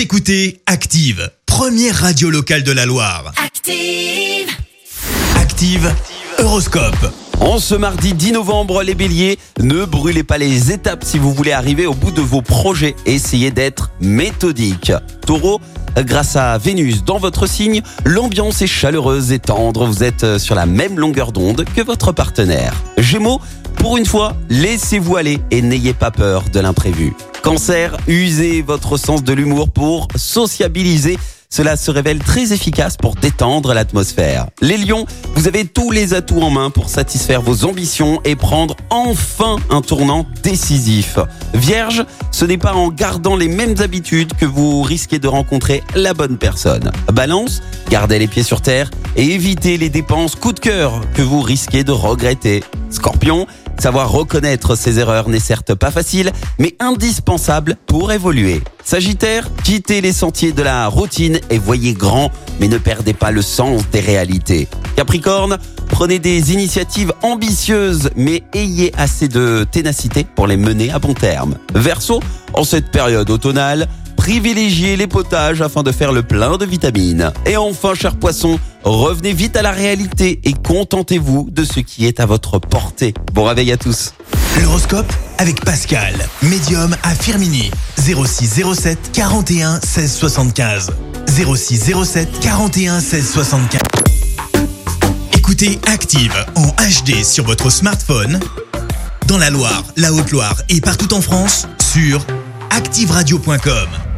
Vous écoutez Active, première radio locale de la Loire. Active. Active, Horoscope. En ce mardi 10 novembre, les béliers, ne brûlez pas les étapes si vous voulez arriver au bout de vos projets. Essayez d'être méthodique. Taureau, grâce à Vénus dans votre signe, l'ambiance est chaleureuse et tendre. Vous êtes sur la même longueur d'onde que votre partenaire. Gémeaux, pour une fois, laissez-vous aller et n'ayez pas peur de l'imprévu. Cancer, usez votre sens de l'humour pour sociabiliser. Cela se révèle très efficace pour détendre l'atmosphère. Les lions, vous avez tous les atouts en main pour satisfaire vos ambitions et prendre enfin un tournant décisif. Vierge, ce n'est pas en gardant les mêmes habitudes que vous risquez de rencontrer la bonne personne. Balance, gardez les pieds sur terre et évitez les dépenses coup de cœur que vous risquez de regretter. Scorpion, Savoir reconnaître ses erreurs n'est certes pas facile, mais indispensable pour évoluer. Sagittaire, quittez les sentiers de la routine et voyez grand, mais ne perdez pas le sens des réalités. Capricorne, prenez des initiatives ambitieuses, mais ayez assez de ténacité pour les mener à bon terme. Verseau, en cette période automnale, privilégiez les potages afin de faire le plein de vitamines. Et enfin, cher poisson, revenez vite à la réalité et contentez-vous de ce qui est à votre portée. Bon réveil à tous. L'horoscope avec Pascal, médium à Firmini. 06 07 41 16 75. 06 07 41 16 75. Écoutez Active en HD sur votre smartphone, dans la Loire, la Haute-Loire et partout en France, sur activeradio.com.